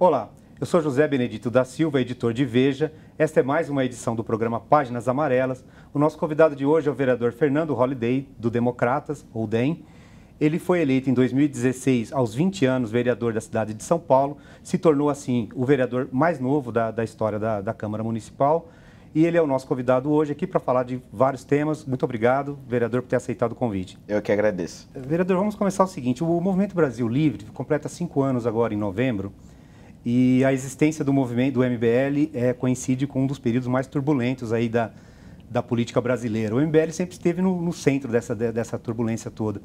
Olá, eu sou José Benedito da Silva, editor de Veja. Esta é mais uma edição do programa Páginas Amarelas. O nosso convidado de hoje é o vereador Fernando Holliday, do Democratas, ou DEM. Ele foi eleito em 2016, aos 20 anos, vereador da cidade de São Paulo. Se tornou, assim, o vereador mais novo da, da história da, da Câmara Municipal. E ele é o nosso convidado hoje aqui para falar de vários temas. Muito obrigado, vereador, por ter aceitado o convite. Eu que agradeço. Vereador, vamos começar o seguinte: o Movimento Brasil Livre completa cinco anos agora em novembro. E a existência do movimento do MBL é, coincide com um dos períodos mais turbulentos aí da, da política brasileira. O MBL sempre esteve no, no centro dessa, dessa turbulência toda.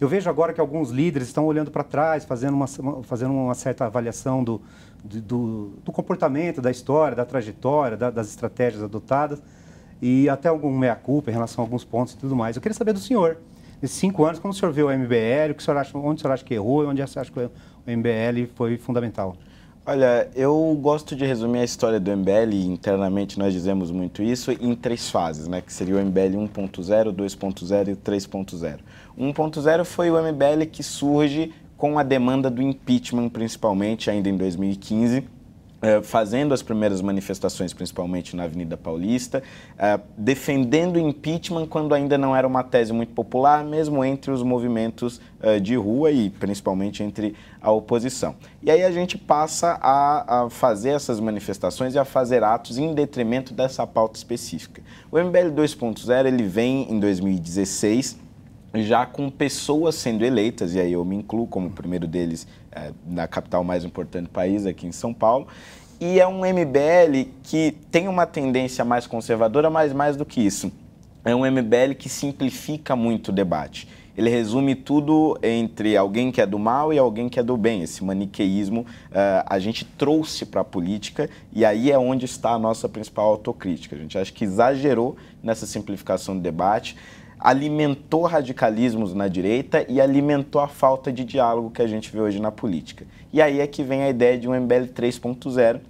Eu vejo agora que alguns líderes estão olhando para trás, fazendo uma, fazendo uma certa avaliação do, do, do, comportamento, da história, da trajetória, da, das estratégias adotadas e até algum meia-culpa em relação a alguns pontos e tudo mais. Eu queria saber do senhor, nesses cinco anos, como o senhor vê o MBL, o que o senhor acha, onde o senhor acha que errou e onde o senhor acha que o MBL foi fundamental? Olha, eu gosto de resumir a história do MBL, internamente nós dizemos muito isso, em três fases, né? Que seria o MBL 1.0, 2.0 e 3.0. 1.0 foi o MBL que surge com a demanda do impeachment, principalmente, ainda em 2015, Uh, fazendo as primeiras manifestações, principalmente na Avenida Paulista, uh, defendendo impeachment quando ainda não era uma tese muito popular, mesmo entre os movimentos uh, de rua e principalmente entre a oposição. E aí a gente passa a, a, fazer essas manifestações e a fazer atos em detrimento dessa pauta específica. O MBL 2.0 ele vem em 2016 já com pessoas sendo eleitas, e aí eu me incluo como primeiro deles é, na capital mais importante do país, aqui em São Paulo. E é um MBL que tem uma tendência mais conservadora, mas mais do que isso. É um MBL que simplifica muito o debate. Ele resume tudo entre alguém que é do mal e alguém que é do bem. Esse maniqueísmo uh, a gente trouxe para a política e aí é onde está a nossa principal autocrítica. A gente acha que exagerou nessa simplificação do debate alimentou radicalismos na direita e alimentou a falta de diálogo que a gente vê hoje na política. E aí é que vem a ideia de um MBL 3.0,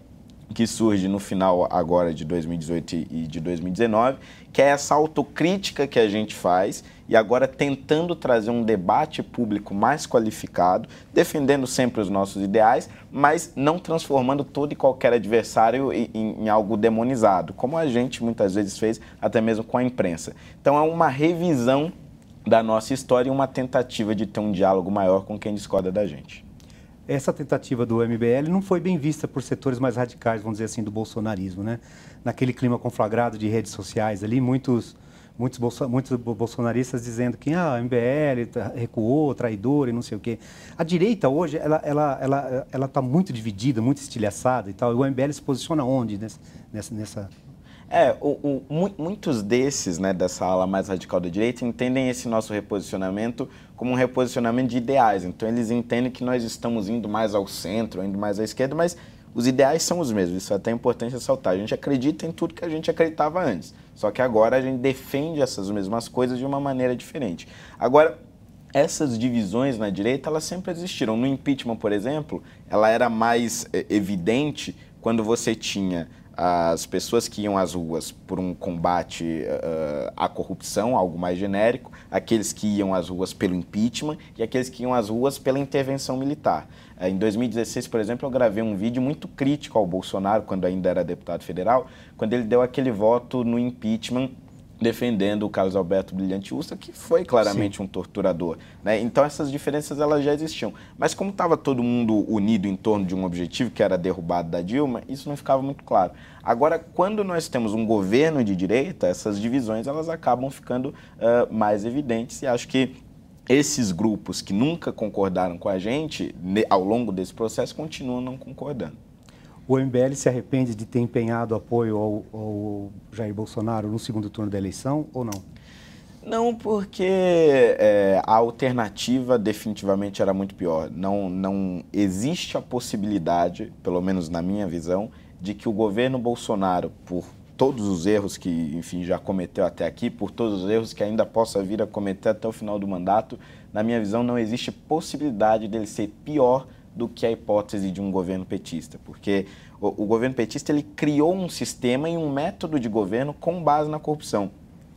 que surge no final agora de 2018 e de 2019, que é essa autocrítica que a gente faz e agora tentando trazer um debate público mais qualificado, defendendo sempre os nossos ideais, mas não transformando todo e qualquer adversário em, em, algo demonizado, como a gente muitas vezes fez até mesmo com a imprensa. Então é uma revisão da nossa história e uma tentativa de ter um diálogo maior com quem discorda da gente essa tentativa do MBL não foi bem vista por setores mais radicais, vamos dizer assim, do bolsonarismo, né? Naquele clima conflagrado de redes sociais ali, muitos muitos, bolso, muitos bolsonaristas dizendo que ah, o MBL tá, recuou, traidor e não sei o quê. A direita hoje, ela ela ela ela está muito dividida, muito estilhaçada e tal. E o MBL se posiciona onde nessa, nessa é, o, o, muitos desses, né, dessa ala mais radical da direita, entendem esse nosso reposicionamento como um reposicionamento de ideais. Então, eles entendem que nós estamos indo mais ao centro, indo mais à esquerda, mas os ideais são os mesmos. Isso é até importante ressaltar. A gente acredita em tudo que a gente acreditava antes. Só que agora a gente defende essas mesmas coisas de uma maneira diferente. Agora, essas divisões na direita, elas sempre existiram. No impeachment, por exemplo, ela era mais é, evidente quando você tinha as pessoas que iam às ruas por um combate uh, à corrupção, algo mais genérico, aqueles que iam às ruas pelo impeachment e aqueles que iam às ruas pela intervenção militar. Uh, em 2016, por exemplo, eu gravei um vídeo muito crítico ao Bolsonaro, quando ainda era deputado federal, quando ele deu aquele voto no impeachment defendendo o Carlos Alberto Brilhante Usta, que foi claramente Sim. um torturador. Né? Então essas diferenças elas já existiam. Mas como estava todo mundo unido em torno de um objetivo, que era a derrubada da Dilma, isso não ficava muito claro. Agora, quando nós temos um governo de direita, essas divisões elas acabam ficando uh, mais evidentes e acho que esses grupos que nunca concordaram com a gente, ao longo desse processo, continuam não concordando. O MBL se arrepende de ter empenhado apoio ao, ao Jair Bolsonaro no segundo turno da eleição ou não? Não, porque é, a alternativa definitivamente era muito pior. Não, não existe a possibilidade, pelo menos na minha visão, de que o governo Bolsonaro, por todos os erros que, enfim, já cometeu até aqui, por todos os erros que ainda possa vir a cometer até o final do mandato, na minha visão não existe possibilidade dele ser pior do que a hipótese de um governo petista, porque o, o governo petista ele criou um sistema e um método de governo com base na corrupção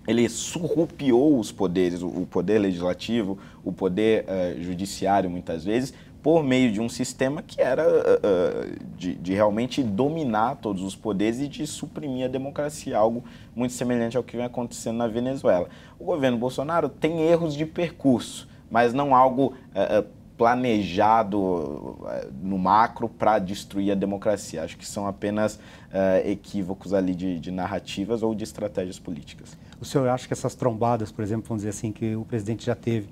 ele surrupiou os poderes, o poder legislativo, o poder uh, judiciário, muitas vezes, por meio de um sistema que era uh, de, de, realmente dominar todos os poderes e de suprimir a democracia, algo muito semelhante ao que vem acontecendo na Venezuela. O governo Bolsonaro tem erros de percurso, mas não algo uh, planejado no macro para destruir a democracia. Acho que são apenas equívocos ali de, de narrativas ou de estratégias políticas. O senhor acha que essas trombadas, por exemplo, vamos dizer assim, que o presidente já teve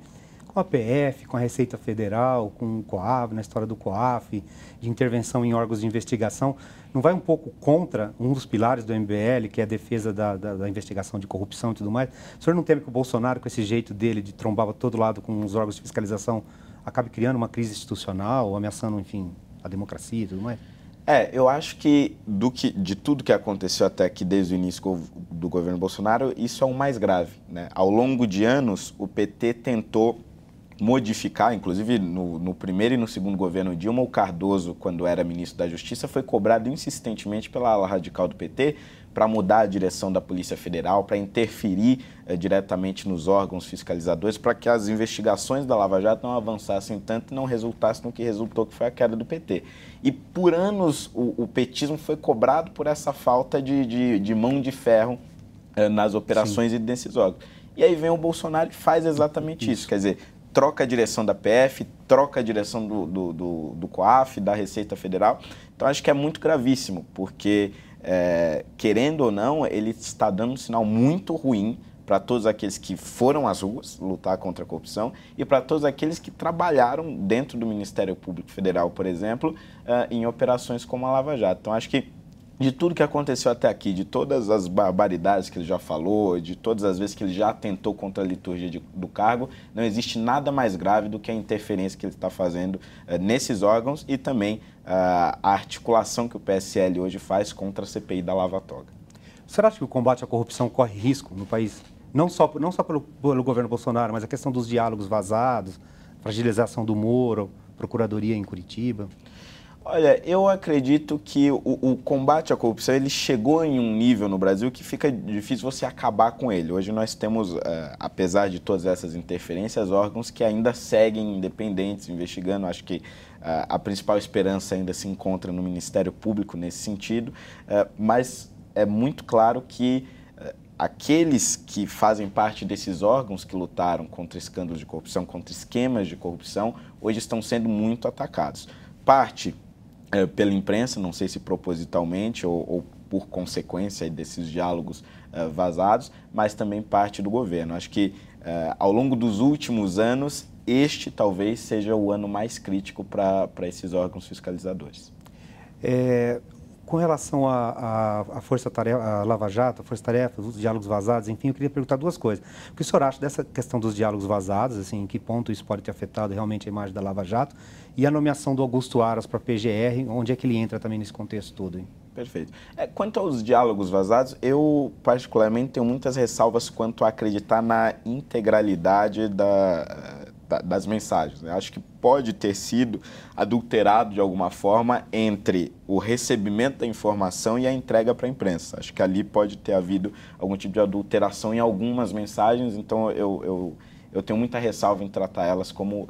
com a PF, com a Receita Federal, com o COAF, na história do COAF, de intervenção em órgãos de investigação, não vai um pouco contra um dos pilares do MBL, que é a defesa da, da, da investigação de corrupção e tudo mais? O senhor não teme que o Bolsonaro, com esse jeito dele de trombar todo lado com os órgãos de fiscalização, acabe criando uma crise institucional, ameaçando, enfim, a democracia e tudo mais? É, eu acho que, do que de tudo que aconteceu até aqui desde o início do governo Bolsonaro, isso é o mais grave. Né? Ao longo de anos, o PT tentou modificar, inclusive no, no, primeiro e no segundo governo Dilma, o Cardoso, quando era ministro da Justiça, foi cobrado insistentemente pela ala radical do PT para mudar a direção da Polícia Federal, para interferir eh, diretamente nos órgãos fiscalizadores, para que as investigações da Lava Jato não avançassem tanto e não resultassem no que resultou, que foi a queda do PT. E por anos o, o petismo foi cobrado por essa falta de, de, de mão de ferro eh, nas operações Sim. e desses órgãos. E aí vem o Bolsonaro e faz exatamente isso. isso. Quer dizer, troca a direção da PF, troca a direção do, do, do, do COAF, da Receita Federal. Então acho que é muito gravíssimo, porque, é, querendo ou não, ele está dando um sinal muito ruim para todos aqueles que foram às ruas lutar contra a corrupção e para todos aqueles que trabalharam dentro do Ministério Público Federal, por exemplo, uh, em operações como a Lava Jato. Então, acho que de tudo que aconteceu até aqui, de todas as barbaridades que ele já falou, de todas as vezes que ele já tentou contra a liturgia de, do cargo, não existe nada mais grave do que a interferência que ele está fazendo uh, nesses órgãos e também uh, a articulação que o PSL hoje faz contra a CPI da Lava Toga. Acha que o combate à corrupção corre risco no país? Não só, não só pelo, pelo governo Bolsonaro, mas a questão dos diálogos vazados, fragilização do Moro, procuradoria em Curitiba? Olha, eu acredito que o, o, combate à corrupção ele chegou em um nível no Brasil que fica difícil você acabar com ele. Hoje nós temos, uh, apesar de todas essas interferências, órgãos que ainda seguem independentes, investigando. Acho que uh, a principal esperança ainda se encontra no Ministério Público nesse sentido, uh, mas é muito claro que aqueles que fazem parte desses órgãos que lutaram contra escândalos de corrupção, contra esquemas de corrupção, hoje estão sendo muito atacados. Parte é, pela imprensa, não sei se propositalmente ou, ou por consequência desses diálogos é, vazados, mas também parte do governo. Acho que é, ao longo dos últimos anos, este talvez seja o ano mais crítico para esses órgãos fiscalizadores. É, com relação à Força Tarefa, a Lava Jato, a Força Tarefa, os diálogos vazados, enfim, eu queria perguntar duas coisas. O que o senhor acha dessa questão dos diálogos vazados, assim, em que ponto isso pode ter afetado realmente a imagem da Lava Jato? E a nomeação do Augusto Aras para a PGR, onde é que ele entra também nesse contexto todo? Hein? Perfeito. É, quanto aos diálogos vazados, eu particularmente tenho muitas ressalvas quanto a acreditar na integralidade da, das mensagens. Né? Acho que pode ter sido adulterado de alguma forma entre o recebimento da informação e a entrega para a imprensa. Acho que ali pode ter havido algum tipo de adulteração em algumas mensagens, então eu, eu, eu tenho muita ressalva em tratar elas como uh,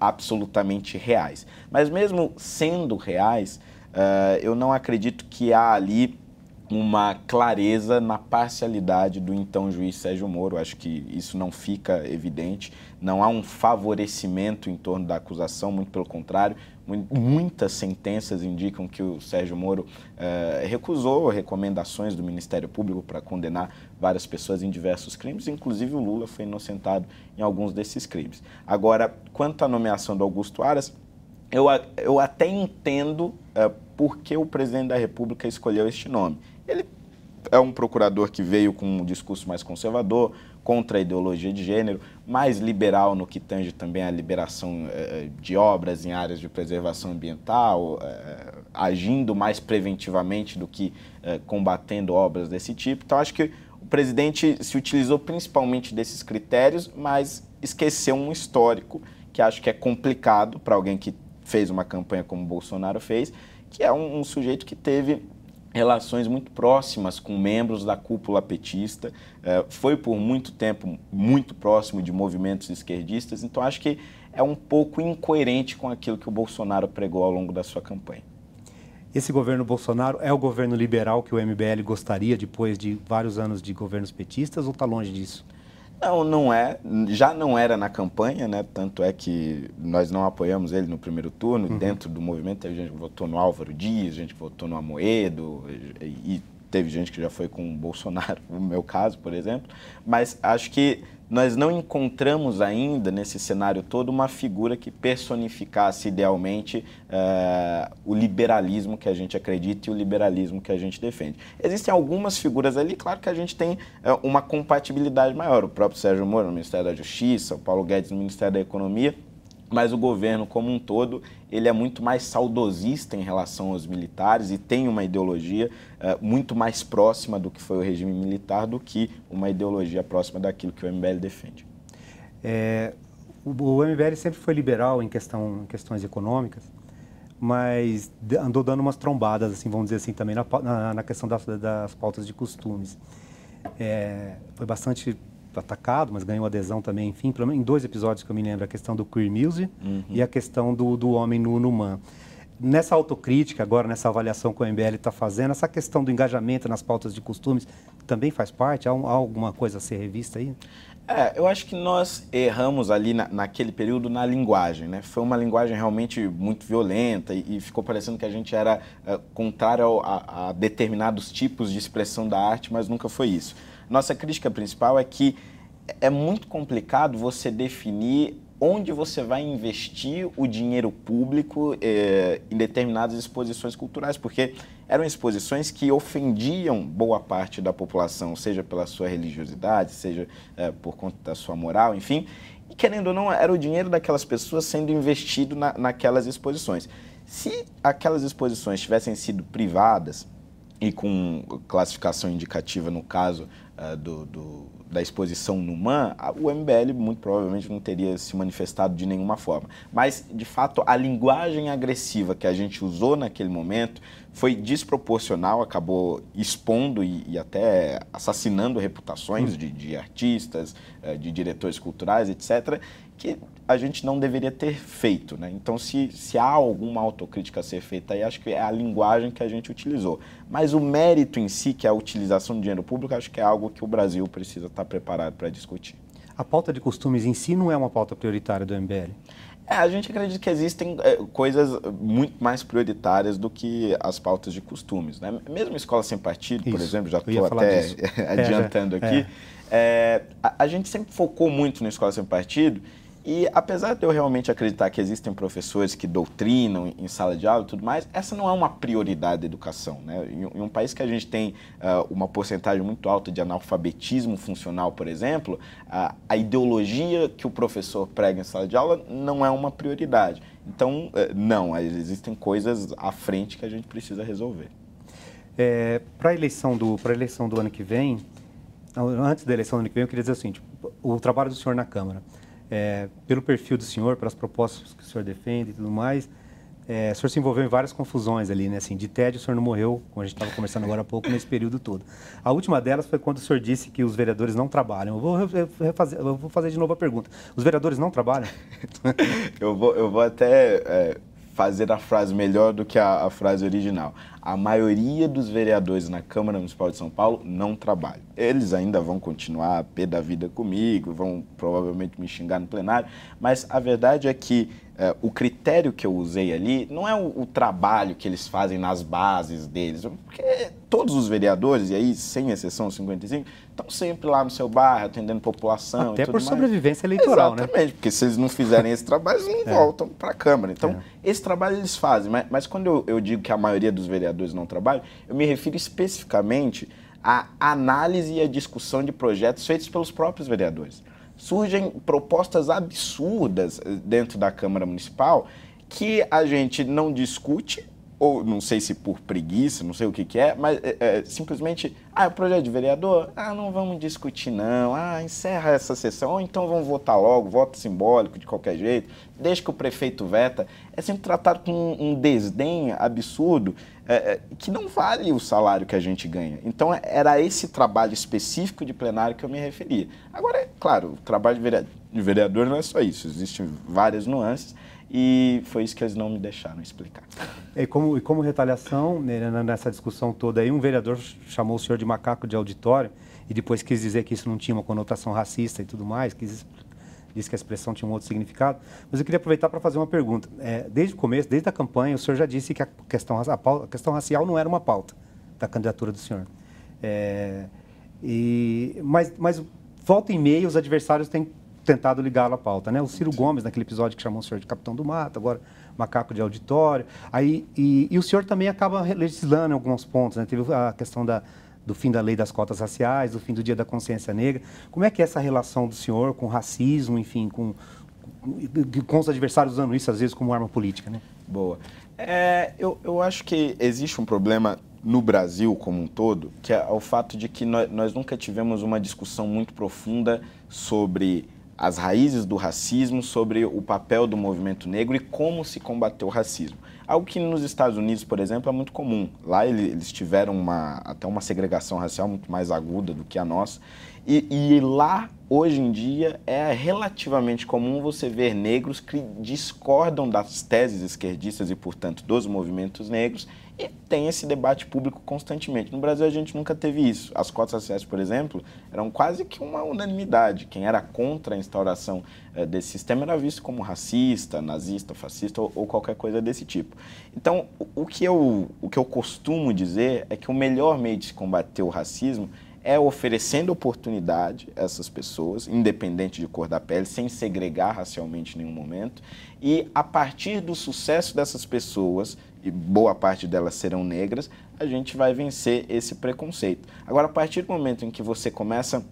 absolutamente reais. Mas mesmo sendo reais, uh, eu não acredito que há ali uma clareza na parcialidade do então juiz Sérgio Moro. Acho que isso não fica evidente. Não há um favorecimento em torno da acusação, muito pelo contrário. Muitas sentenças indicam que o Sérgio Moro eh, recusou recomendações do Ministério Público para condenar várias pessoas em diversos crimes, inclusive o Lula foi inocentado em alguns desses crimes. Agora, quanto à nomeação do Augusto Aras, eu, eu até entendo uh, por que o presidente da República escolheu este nome. Ele é um procurador que veio com um discurso mais conservador, contra a ideologia de gênero, mais liberal no que tange também a liberação eh, de obras em áreas de preservação ambiental, eh, agindo mais preventivamente do que eh, combatendo obras desse tipo. Então, acho que o presidente se utilizou principalmente desses critérios, mas esqueceu um histórico que acho que é complicado para alguém que fez uma campanha como Bolsonaro fez, que é um, um sujeito que teve relações muito próximas com membros da cúpula petista, é, foi por muito tempo muito próximo de movimentos esquerdistas, então acho que é um pouco incoerente com aquilo que o Bolsonaro pregou ao longo da sua campanha. Esse governo Bolsonaro é o governo liberal que o MBL gostaria depois de vários anos de governos petistas ou está longe disso? Não, não é. Já não era na campanha, né? Tanto é que nós não apoiamos ele no primeiro turno. Uhum. Dentro do movimento teve gente que votou no Álvaro Dias, gente que votou no Amoedo e teve gente que já foi com o Bolsonaro, no meu caso, por exemplo. Mas acho que nós não encontramos ainda nesse cenário todo uma figura que personificasse idealmente uh, o liberalismo que a gente acredita e o liberalismo que a gente defende. Existem algumas figuras ali, claro que a gente tem uh, uma compatibilidade maior. O próprio Sérgio Moro no Ministério da Justiça, o Paulo Guedes no Ministério da Economia, mas o governo como um todo ele é muito mais saudosista em relação aos militares e tem uma ideologia uh, muito mais próxima do que foi o regime militar do que uma ideologia próxima daquilo que o MBL defende. É, o, o, MBL sempre foi liberal em, questão, em questões econômicas, mas andou dando umas trombadas, assim, vamos dizer assim, também na, na, na questão das, das pautas de costumes. É, foi bastante atacado, mas ganhou adesão também, enfim, pelo menos em dois episódios que eu me lembro, a questão do queer music uhum. e a questão do, do homem nu no man. Nessa autocrítica, agora, nessa avaliação que o MBL está fazendo, essa questão do engajamento nas pautas de costumes também faz parte? Há, há alguma coisa a ser revista aí? É, eu acho que nós erramos ali na, naquele período na linguagem, né? Foi uma linguagem realmente muito violenta e, e ficou parecendo que a gente era é, contrário a, a determinados tipos de expressão da arte, mas nunca foi isso. Nossa crítica principal é que é muito complicado você definir onde você vai investir o dinheiro público eh, em determinadas exposições culturais, porque eram exposições que ofendiam boa parte da população, seja pela sua religiosidade, seja eh, por conta da sua moral, enfim. E querendo ou não, era o dinheiro daquelas pessoas sendo investido na, naquelas exposições. Se aquelas exposições tivessem sido privadas, e com classificação indicativa no caso uh, do, do, da exposição no MAN, o MBL muito provavelmente não teria se manifestado de nenhuma forma. Mas, de fato, a linguagem agressiva que a gente usou naquele momento foi desproporcional, acabou expondo e, e até assassinando reputações hum. de, de, artistas, uh, de diretores culturais, etc., que a gente não deveria ter feito. Né? Então, se, se há alguma autocrítica a ser feita aí, acho que é a linguagem que a gente utilizou. Mas o mérito em si, que é a utilização do dinheiro público, acho que é algo que o Brasil precisa estar preparado para discutir. A pauta de costumes em si não é uma pauta prioritária do MBL? É, a gente acredita que existem é, coisas muito mais prioritárias do que as pautas de costumes. Né? Mesmo escola sem partido, Isso, por exemplo, já estou até adiantando é, aqui, é. a, a gente sempre focou muito na escola sem partido e apesar de eu realmente acreditar que existem professores que doutrinam em sala de aula e tudo mais, essa não é uma prioridade da educação. Né? Em, um país que a gente tem uh, uma porcentagem muito alta de analfabetismo funcional, por exemplo, uh, a ideologia que o professor prega em sala de aula não é uma prioridade. Então, uh, não, existem coisas à frente que a gente precisa resolver. É, Para a eleição, do, eleição do ano que vem, antes da eleição do ano que vem, eu queria dizer o seguinte: o trabalho do senhor na Câmara é, pelo perfil do senhor, pelas propostas que o senhor defende e tudo mais, é, o senhor se envolveu em várias confusões ali, né? Assim, de tédio, o senhor não morreu, como a gente estava conversando agora há pouco, nesse período todo. A última delas foi quando o senhor disse que os vereadores não trabalham. Eu vou, refazer, eu vou fazer de novo a pergunta. Os vereadores não trabalham? eu, vou, eu vou até é, fazer a frase melhor do que a, a frase original a maioria dos vereadores na Câmara Municipal de São Paulo não trabalham. Eles ainda vão continuar a pé da vida comigo, vão provavelmente me xingar no plenário, mas a verdade é que é, o critério que eu usei ali não é o, o, trabalho que eles fazem nas bases deles, porque todos os vereadores, e aí sem exceção 55, estão sempre lá no seu bairro, atendendo população. Até por mais. sobrevivência eleitoral, Exatamente, né? Exatamente, porque se eles não fizerem esse trabalho, eles não é. voltam para a Câmara. Então, é. esse trabalho eles fazem, mas, mas quando eu, eu digo que a maioria dos vereadores não trabalham, eu me refiro especificamente à análise e à discussão de projetos feitos pelos próprios vereadores surgem propostas absurdas eh, dentro da Câmara Municipal que a gente não discute, ou não sei se por preguiça, não sei o que, que é, mas é, é, simplesmente, ah, é o projeto de vereador? Ah, não vamos discutir não, ah, encerra essa sessão, ou então vamos votar logo, voto simbólico de qualquer jeito, deixa que o prefeito veta. É sempre tratado com um desdém absurdo é, é, que não vale o salário que a gente ganha. Então era esse trabalho específico de plenário que eu me referia. Agora, é claro, o trabalho de vereador não é só isso, existem várias nuances e foi isso que eles não me deixaram explicar. E como, e como retaliação, nessa discussão toda aí, um vereador chamou o senhor de macaco de auditório e depois quis dizer que isso não tinha uma conotação racista e tudo mais, quis, disse que a expressão tinha um outro significado. Mas eu queria aproveitar para fazer uma pergunta. É, desde o começo, desde a campanha, o senhor já disse que a questão, a, pauta, a questão racial não era uma pauta da candidatura do senhor. É, e, mas, mas volta e meia os adversários têm tentado ligá-lo à pauta, né? O Ciro Gomes, naquele episódio que chamou o senhor de capitão do mato, agora macaco de auditório. Aí, e, e o senhor também acaba legislando em alguns pontos, né? Teve a questão da, do fim da lei das cotas raciais, do fim do Dia da Consciência Negra. Como é que é essa relação do senhor com racismo, enfim, com, com, com os adversários usando isso às vezes como arma política, né? Boa. É, eu, eu acho que existe um problema no Brasil como um todo, que é o fato de que nós, nós nunca tivemos uma discussão muito profunda sobre as raízes do racismo, sobre o papel do movimento negro e como se combateu o racismo. Algo que nos Estados Unidos, por exemplo, é muito comum. Lá eles tiveram uma, até uma segregação racial muito mais aguda do que a nossa. E, e, lá, hoje em dia, é relativamente comum você ver negros que discordam das teses esquerdistas e, portanto, dos movimentos negros e tem esse debate público constantemente. No Brasil, a gente nunca teve isso. As cotas raciais, por exemplo, eram quase que uma unanimidade. Quem era contra a instauração eh, desse sistema era visto como racista, nazista, fascista ou, ou qualquer coisa desse tipo. Então, o, o, que eu, o que eu costumo dizer é que o melhor meio de se combater o racismo é oferecendo oportunidade a essas pessoas, independente de cor da pele, sem segregar racialmente em nenhum momento. E a partir do sucesso dessas pessoas, e boa parte delas serão negras, a gente vai vencer esse preconceito. Agora, a partir do momento em que você começa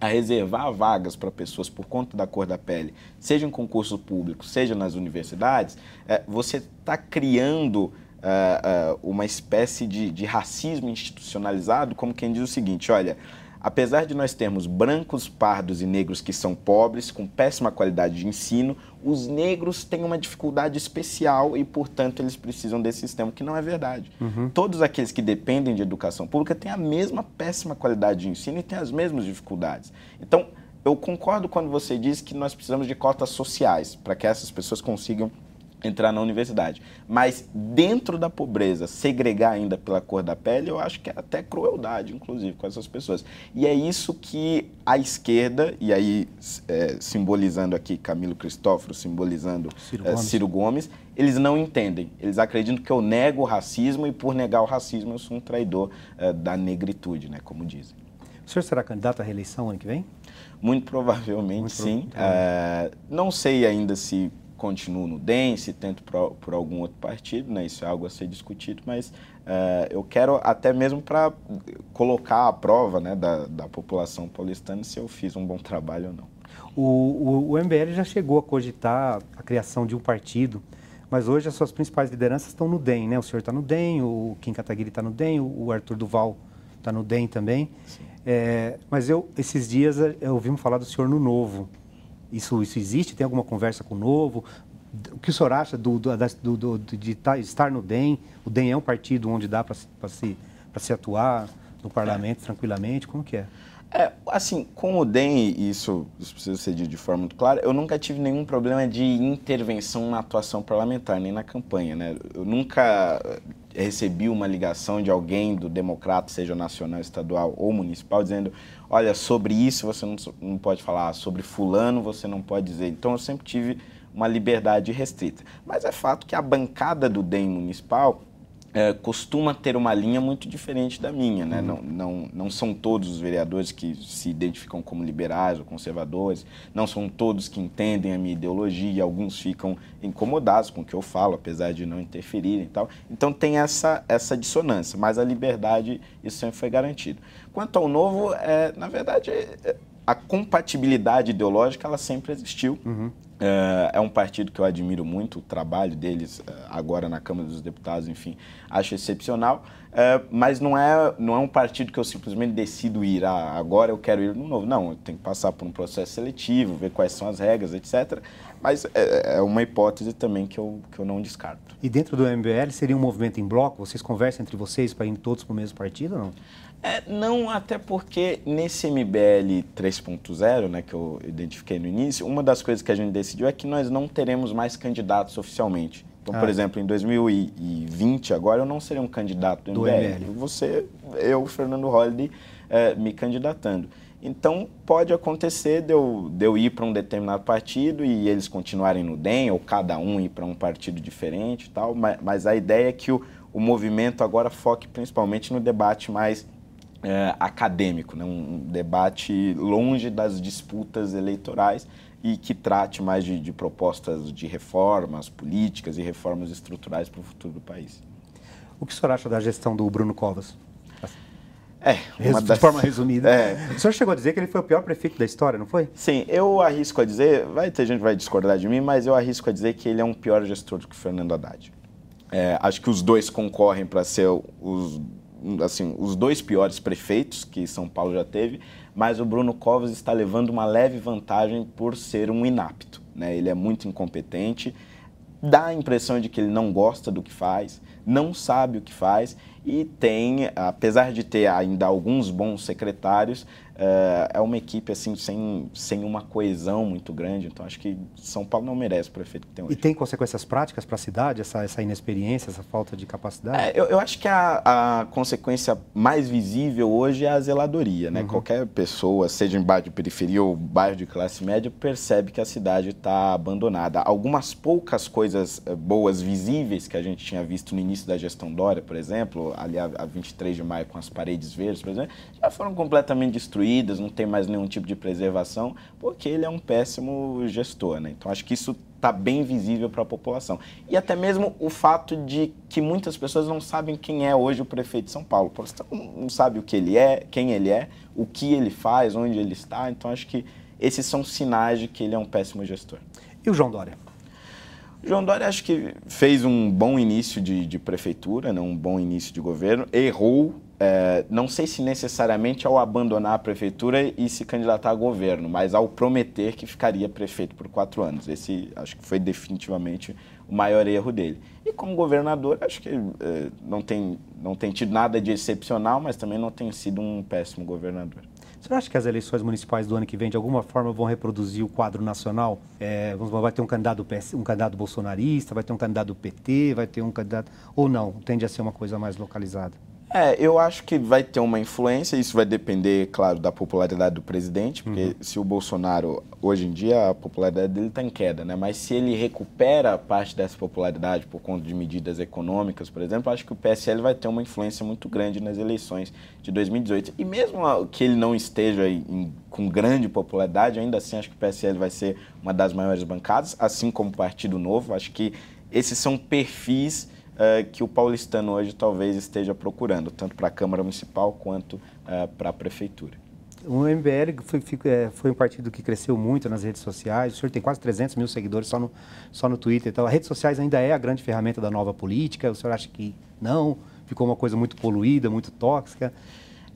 a reservar vagas para pessoas por conta da cor da pele, seja em concurso público, seja nas universidades, é, você está criando uh, uh, uma espécie de, de racismo institucionalizado, como quem diz o seguinte: olha, apesar de nós termos brancos, pardos e negros que são pobres, com péssima qualidade de ensino, os negros têm uma dificuldade especial e, portanto, eles precisam desse sistema, que não é verdade. Uhum. Todos aqueles que dependem de educação pública têm a mesma péssima qualidade de ensino e têm as mesmas dificuldades. Então, eu concordo quando você diz que nós precisamos de cotas sociais para que essas pessoas consigam entrar na universidade. Mas dentro da pobreza, segregar ainda pela cor da pele, eu acho que é até crueldade, inclusive, com essas pessoas. E é isso que a esquerda, e aí é, simbolizando aqui Camilo Cristóforo, simbolizando Ciro, é, Gomes. Ciro Gomes, eles não entendem. Eles acreditam que eu nego o racismo e por negar o racismo eu sou um traidor é, da negritude, né, como dizem. O senhor será candidato à reeleição ano que vem? Muito provavelmente, Muito sim. É, não sei ainda se continuo no DEM, se tento por, por, algum outro partido, né? isso é algo a ser discutido, mas uh, eu quero até mesmo para colocar à prova né, da, da população paulistana se eu fiz um bom trabalho ou não. O, o, o MBL já chegou a cogitar a criação de um partido, mas hoje as suas principais lideranças estão no DEM, né? O senhor está no DEM, o Kim Kataguiri está no DEM, o Arthur Duval está no DEM também. É, mas eu, esses dias, eu ouvimos falar do senhor no Novo. Isso, isso existe? Tem alguma conversa com o Novo? O que o senhor acha do, do, do, do de estar no DEM? O DEM é um partido onde dá para se, se atuar no parlamento é. tranquilamente? Como que é? É, assim, com o DEM, isso, isso precisa ser dito de forma muito clara, eu nunca tive nenhum problema de intervenção na atuação parlamentar, nem na campanha, né? Eu nunca recebi uma ligação de alguém do democrata, seja nacional, estadual ou municipal, dizendo: olha, sobre isso você não, não pode falar, sobre Fulano você não pode dizer. Então eu sempre tive uma liberdade restrita. Mas é fato que a bancada do DEM municipal é, costuma ter uma linha muito diferente da minha. Né? Uhum. Não, não, não são todos os vereadores que se identificam como liberais ou conservadores, não são todos que entendem a minha ideologia, alguns ficam incomodados com o que eu falo, apesar de não interferirem e tal. Então tem essa, essa dissonância, mas a liberdade, isso sempre foi garantido. Quanto ao novo, é, na verdade, é, a compatibilidade ideológica ela sempre existiu. Uhum. É, é um partido que eu admiro muito, o trabalho deles é, agora na Câmara dos Deputados, enfim, acho excepcional. É, mas não é, não é um partido que eu simplesmente decido ir, ah, agora eu quero ir no novo. Não, eu tenho que passar por um processo seletivo, ver quais são as regras, etc. mas é, é uma hipótese também que eu, que eu não descarto. E dentro do MBL seria um movimento em bloco? Vocês conversam entre vocês para ir todos para o mesmo partido ou não? É, não, até porque nesse MBL 3.0, né, que eu identifiquei no início, uma das coisas que a gente decidiu é que nós não teremos mais candidatos oficialmente. Então, ah. por exemplo, em 2020, agora eu não serei um candidato do, do MBL. MBL. Você, eu, Fernando Holliday, é, me candidatando. Então, pode acontecer de eu, de eu ir para um determinado partido e eles continuarem no DEM, ou cada um ir para um partido diferente e tal, mas, mas, a ideia é que o, o movimento agora foque principalmente no debate mais é, acadêmico, né? um debate longe das disputas eleitorais e que trate mais de, de propostas de reformas políticas e reformas estruturais para o futuro do país. O que o senhor acha da gestão do Bruno Covas? É, das... de forma resumida. É. O senhor chegou a dizer que ele foi o pior prefeito da história, não foi? Sim, eu arrisco a dizer, vai ter gente que vai discordar de mim, mas eu arrisco a dizer que ele é um pior gestor do que o Fernando Haddad. É, acho que os dois concorrem para ser os, assim, os dois piores prefeitos que São Paulo já teve, mas o Bruno Covas está levando uma leve vantagem por ser um inapto. Né? Ele é muito incompetente, dá a impressão de que ele não gosta do que faz, não sabe o que faz e tem, apesar de ter ainda alguns bons secretários, é, é uma equipe assim sem, sem uma coesão muito grande. Então acho que São Paulo não merece o prefeito que tem hoje. E tem consequências práticas para a cidade, essa, essa inexperiência, essa falta de capacidade? É, eu, eu, acho que a, a, consequência mais visível hoje é a zeladoria. Né? Uhum. Qualquer pessoa, seja em bairro de periferia ou bairro de classe média, percebe que a cidade está abandonada. Algumas poucas coisas eh, boas visíveis que a gente tinha visto no início da gestão Dória, por exemplo, ali a, a 23 de maio com as paredes verdes, por exemplo, já foram completamente destruídas não tem mais nenhum tipo de preservação, porque ele é um péssimo gestor. Né? Então, acho que isso está bem visível para a população. E até mesmo o fato de que muitas pessoas não sabem quem é hoje o prefeito de São Paulo. Não sabe o que ele é, quem ele é, o que ele faz, onde ele está. Então, acho que esses são sinais de que ele é um péssimo gestor. E o João Dória? João Dória acho que fez um bom início de, de prefeitura, né? um bom início de governo, errou é, não sei se necessariamente ao abandonar a prefeitura e se candidatar a governo, mas ao prometer que ficaria prefeito por quatro anos. Esse acho que foi definitivamente o maior erro dele. E como governador, acho que é, não, tem, não tem tido nada de excepcional, mas também não tem sido um péssimo governador. Você acha que as eleições municipais do ano que vem, de alguma forma, vão reproduzir o quadro nacional? É, vai ter um candidato, um candidato bolsonarista, vai ter um candidato PT, vai ter um candidato. Ou não? Tende a ser uma coisa mais localizada? É, eu acho que vai ter uma influência, isso vai depender, claro, da popularidade do presidente, porque uhum. se o Bolsonaro, hoje em dia, a popularidade dele está em queda, né? Mas se ele recupera parte dessa popularidade por conta de medidas econômicas, por exemplo, acho que o PSL vai ter uma influência muito grande nas eleições de 2018. E mesmo que ele não esteja em, com grande popularidade, ainda assim acho que o PSL vai ser uma das maiores bancadas, assim como o Partido Novo. Acho que esses são perfis uh, que o paulistano hoje talvez esteja procurando, tanto para a Câmara Municipal quanto uh, para a Prefeitura. O MBL foi, é, foi, um partido que cresceu muito nas redes sociais. O senhor tem quase 300 mil seguidores só no, só no Twitter. Então, as redes sociais ainda é a grande ferramenta da nova política. O senhor acha que não? Ficou uma coisa muito poluída, muito tóxica?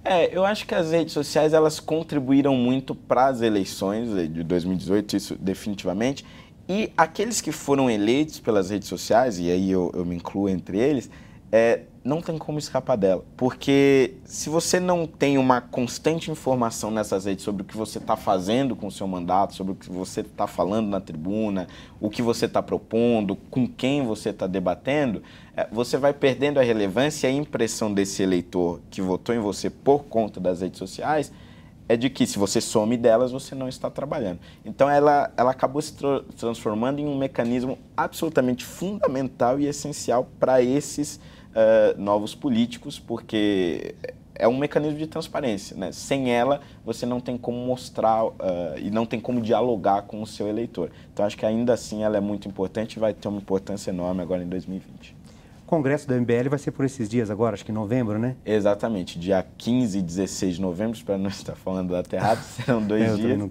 É, eu acho que as redes sociais elas contribuíram muito para as eleições de 2018, isso definitivamente. E aqueles que foram eleitos pelas redes sociais, e aí eu, eu me incluo entre eles, é, não tem como escapar dela. Porque se você não tem uma constante informação nessas redes sobre o que você está fazendo com o seu mandato, sobre o que você está falando na tribuna, o que você está propondo, com quem você está debatendo, é, você vai perdendo a relevância e a impressão desse eleitor que votou em você por conta das redes sociais é de que se você some delas, você não está trabalhando. Então ela, ela acabou se transformando em um mecanismo absolutamente fundamental e essencial para esses uh, novos políticos, porque é um mecanismo de transparência. Né? Sem ela, você não tem como mostrar uh, e não tem como dialogar com o seu eleitor. Então acho que ainda assim ela é muito importante e vai ter uma importância enorme agora em 2020. Congresso da MBL vai ser por esses dias agora, acho que em novembro, né? Exatamente, dia 15 e 16 de novembro, para não estar falando data errada, serão dois é, dias.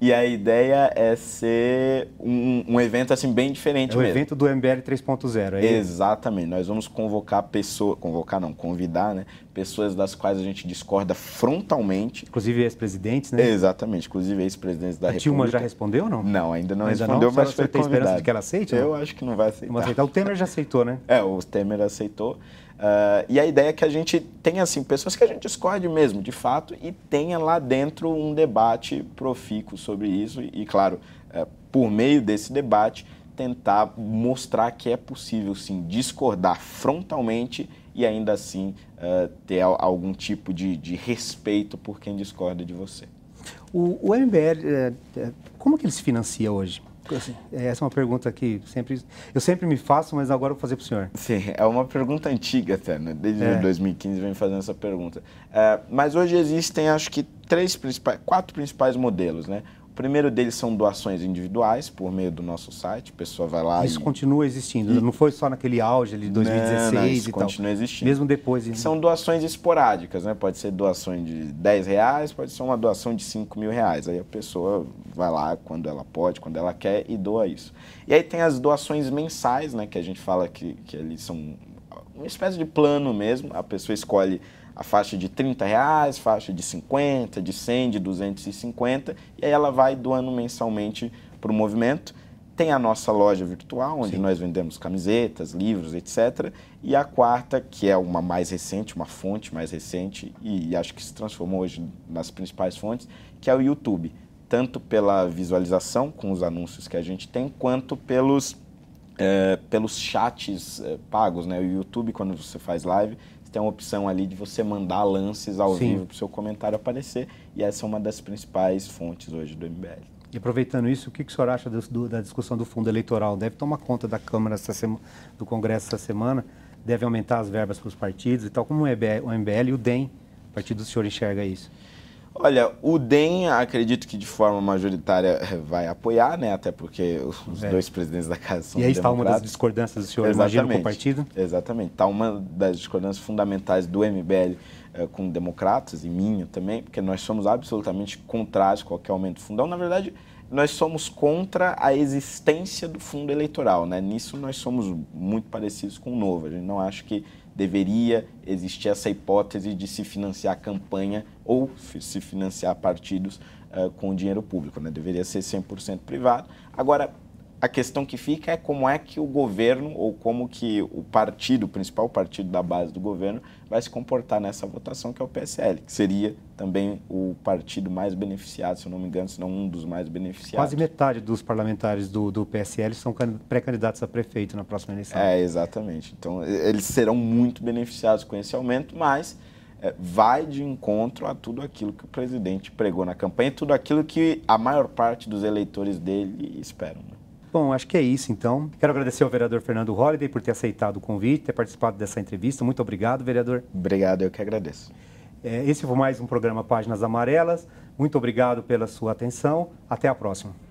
E a ideia é ser um, um evento assim bem diferente é o mesmo. evento do MBL 3.0, é Exatamente. Nós vamos convocar pessoas, convocar não, convidar, né? Pessoas das quais a gente discorda frontalmente. Inclusive ex-presidentes, né? Exatamente, inclusive ex-presidentes da a República. Dilma já respondeu ou não? Não, ainda não ainda respondeu, não? mas Você foi tem esperança de que ela aceite? Eu não? acho que não vai aceitar. Não vai aceitar. O Temer já aceitou, né? É, o Temer aceitou. Uh, e a ideia é que a gente tenha assim, pessoas que a gente discorde mesmo, de fato, e tenha lá dentro um debate profícuo sobre isso. E, e claro, uh, por meio desse debate, tentar mostrar que é possível, sim, discordar frontalmente e ainda assim uh, ter algum tipo de, de, respeito por quem discorda de você. O, o MBL, é, como que ele se financia hoje? Assim, essa é uma pergunta que sempre, eu sempre me faço, mas agora eu vou fazer para o senhor. Sim, é uma pergunta antiga até, né? Desde é. 2015 vem fazendo essa pergunta. É, mas hoje existem, acho que, três principais, quatro principais modelos, né? O primeiro deles são doações individuais por meio do nosso site. A pessoa vai lá Isso e... continua existindo. E... Não foi só naquele auge de 2016 não, não, isso e continua tal. existindo. Mesmo depois. São doações esporádicas, né? Pode ser doação de 10 reais, pode ser uma doação de 5 mil reais. Aí a pessoa vai lá quando ela pode, quando ela quer e doa isso. E aí tem as doações mensais, né? Que a gente fala que, que eles são uma espécie de plano mesmo. A pessoa escolhe a faixa de 30 reais, faixa de 50, de 100, de 250, e aí ela vai doando mensalmente para o movimento. Tem a nossa loja virtual, onde Sim. nós vendemos camisetas, livros, etc. E a quarta, que é uma mais recente, uma fonte mais recente, e acho que se transformou hoje nas principais fontes, que é o YouTube. Tanto pela visualização com os anúncios que a gente tem, quanto pelos, é, pelos chats é, pagos. Né? O YouTube, quando você faz live, tem uma opção ali de você mandar lances ao Sim. vivo para o seu comentário aparecer. E essa é uma das principais fontes hoje do MBL. E aproveitando isso, o que, que o senhor acha do, do, da discussão do fundo eleitoral? Deve tomar conta da Câmara, sema, do Congresso essa semana? Deve aumentar as verbas para os partidos e tal? Como o MBL, o MBL e o DEM, o partido do senhor enxerga isso? Olha, o DEM acredito que de forma majoritária eh, vai apoiar, né? Até porque os é. dois presidentes da casa são E aí está uma das discordâncias do senhor, Exatamente. imagina, com o partido? Exatamente. Está uma das discordâncias fundamentais do MBL eh, com democratas e minha também, porque nós somos absolutamente contrários a qualquer aumento do fundão. Na verdade, nós somos contra a existência do fundo eleitoral, né? Nisso nós somos muito parecidos com o Novo. A gente não acha que deveria existir essa hipótese de se financiar campanha ou se financiar partidos uh, com dinheiro público, né? deveria ser 100% privado. Agora, a questão que fica é como é que o governo ou como que o partido, o principal partido da base do governo, vai se comportar nessa votação, que é o PSL, que seria também o partido mais beneficiado, se eu não me engano, se não um dos mais beneficiados. Quase metade dos parlamentares do, do PSL são pré-candidatos a prefeito na próxima eleição. É, exatamente. Então, eles serão muito beneficiados com esse aumento, mas é, vai de encontro a tudo aquilo que o presidente pregou na campanha, tudo aquilo que a maior parte dos eleitores dele esperam. Né? Bom, acho que é isso então. Quero agradecer ao vereador Fernando Holliday por ter aceitado o convite, ter participado dessa entrevista. Muito obrigado, vereador. Obrigado, eu que agradeço. É, esse foi mais um programa Páginas Amarelas. Muito obrigado pela sua atenção. Até a próxima.